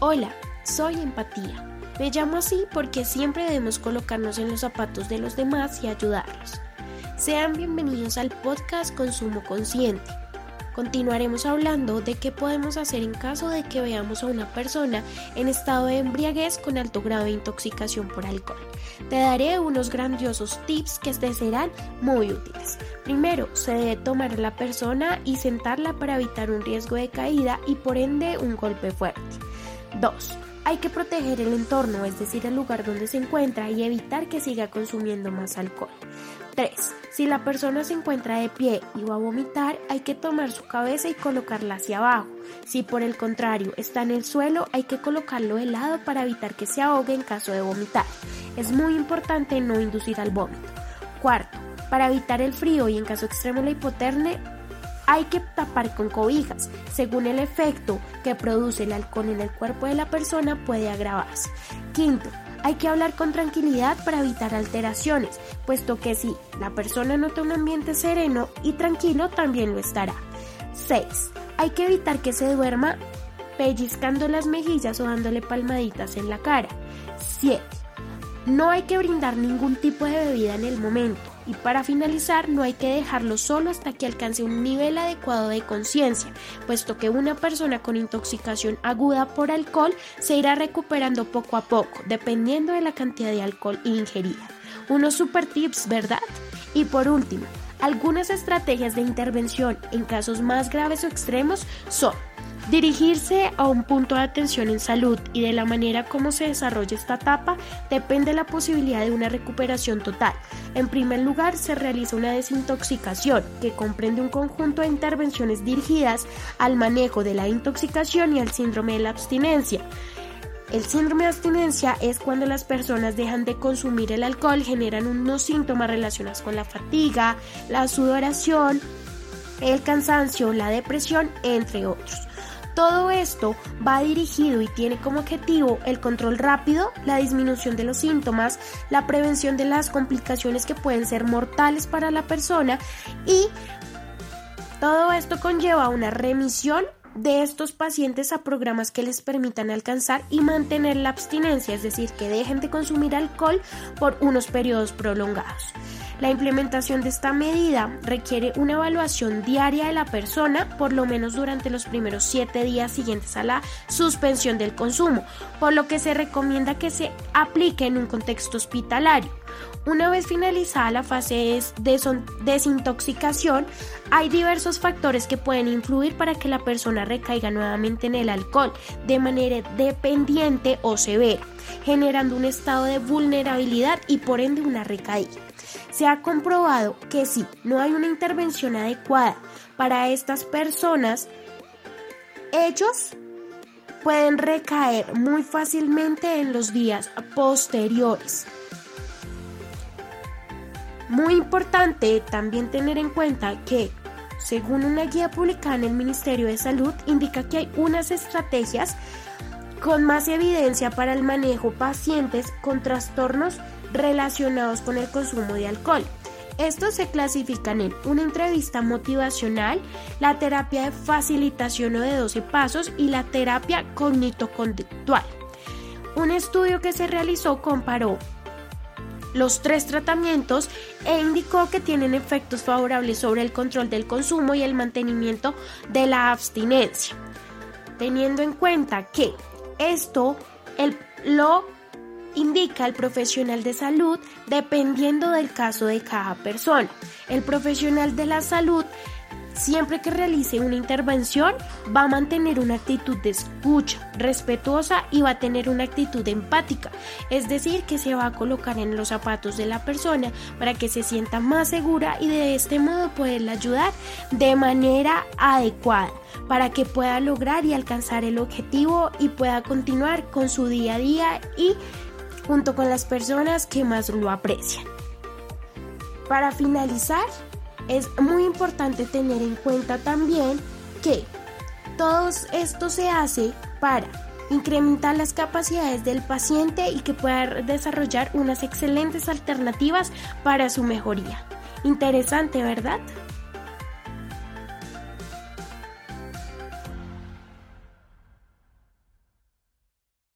Hola, soy Empatía. Me llamo así porque siempre debemos colocarnos en los zapatos de los demás y ayudarlos. Sean bienvenidos al podcast Consumo Consciente. Continuaremos hablando de qué podemos hacer en caso de que veamos a una persona en estado de embriaguez con alto grado de intoxicación por alcohol. Te daré unos grandiosos tips que te serán muy útiles. Primero, se debe tomar a la persona y sentarla para evitar un riesgo de caída y por ende un golpe fuerte. 2. Hay que proteger el entorno, es decir, el lugar donde se encuentra y evitar que siga consumiendo más alcohol. 3. Si la persona se encuentra de pie y va a vomitar, hay que tomar su cabeza y colocarla hacia abajo. Si por el contrario está en el suelo, hay que colocarlo de lado para evitar que se ahogue en caso de vomitar. Es muy importante no inducir al vómito. Cuarto, para evitar el frío y en caso extremo la hipotermia, hay que tapar con cobijas. Según el efecto que produce el alcohol en el cuerpo de la persona puede agravarse. Quinto, hay que hablar con tranquilidad para evitar alteraciones, puesto que si la persona nota un ambiente sereno y tranquilo, también lo estará. 6. Hay que evitar que se duerma pellizcando las mejillas o dándole palmaditas en la cara. 7. No hay que brindar ningún tipo de bebida en el momento. Y para finalizar, no hay que dejarlo solo hasta que alcance un nivel adecuado de conciencia, puesto que una persona con intoxicación aguda por alcohol se irá recuperando poco a poco, dependiendo de la cantidad de alcohol ingerida. Unos super tips, ¿verdad? Y por último, algunas estrategias de intervención en casos más graves o extremos son Dirigirse a un punto de atención en salud y de la manera como se desarrolla esta etapa depende de la posibilidad de una recuperación total. En primer lugar, se realiza una desintoxicación que comprende un conjunto de intervenciones dirigidas al manejo de la intoxicación y al síndrome de la abstinencia. El síndrome de abstinencia es cuando las personas dejan de consumir el alcohol, generan unos síntomas relacionados con la fatiga, la sudoración, el cansancio, la depresión, entre otros. Todo esto va dirigido y tiene como objetivo el control rápido, la disminución de los síntomas, la prevención de las complicaciones que pueden ser mortales para la persona y todo esto conlleva una remisión de estos pacientes a programas que les permitan alcanzar y mantener la abstinencia, es decir, que dejen de consumir alcohol por unos periodos prolongados. La implementación de esta medida requiere una evaluación diaria de la persona, por lo menos durante los primeros siete días siguientes a la suspensión del consumo, por lo que se recomienda que se aplique en un contexto hospitalario. Una vez finalizada la fase de desintoxicación, hay diversos factores que pueden influir para que la persona recaiga nuevamente en el alcohol de manera dependiente o severa, generando un estado de vulnerabilidad y por ende una recaída. Se ha comprobado que si no hay una intervención adecuada para estas personas, ellos pueden recaer muy fácilmente en los días posteriores. Muy importante también tener en cuenta que, según una guía publicada en el Ministerio de Salud, indica que hay unas estrategias con más evidencia para el manejo pacientes con trastornos relacionados con el consumo de alcohol. Estos se clasifican en una entrevista motivacional, la terapia de facilitación o de 12 pasos y la terapia cognito-conductual. Un estudio que se realizó comparó los tres tratamientos e indicó que tienen efectos favorables sobre el control del consumo y el mantenimiento de la abstinencia. Teniendo en cuenta que esto el, lo indica el profesional de salud dependiendo del caso de cada persona. El profesional de la salud siempre que realice una intervención va a mantener una actitud de escucha, respetuosa y va a tener una actitud empática, es decir, que se va a colocar en los zapatos de la persona para que se sienta más segura y de este modo poderla ayudar de manera adecuada para que pueda lograr y alcanzar el objetivo y pueda continuar con su día a día y junto con las personas que más lo aprecian. Para finalizar, es muy importante tener en cuenta también que todo esto se hace para incrementar las capacidades del paciente y que pueda desarrollar unas excelentes alternativas para su mejoría. Interesante, ¿verdad?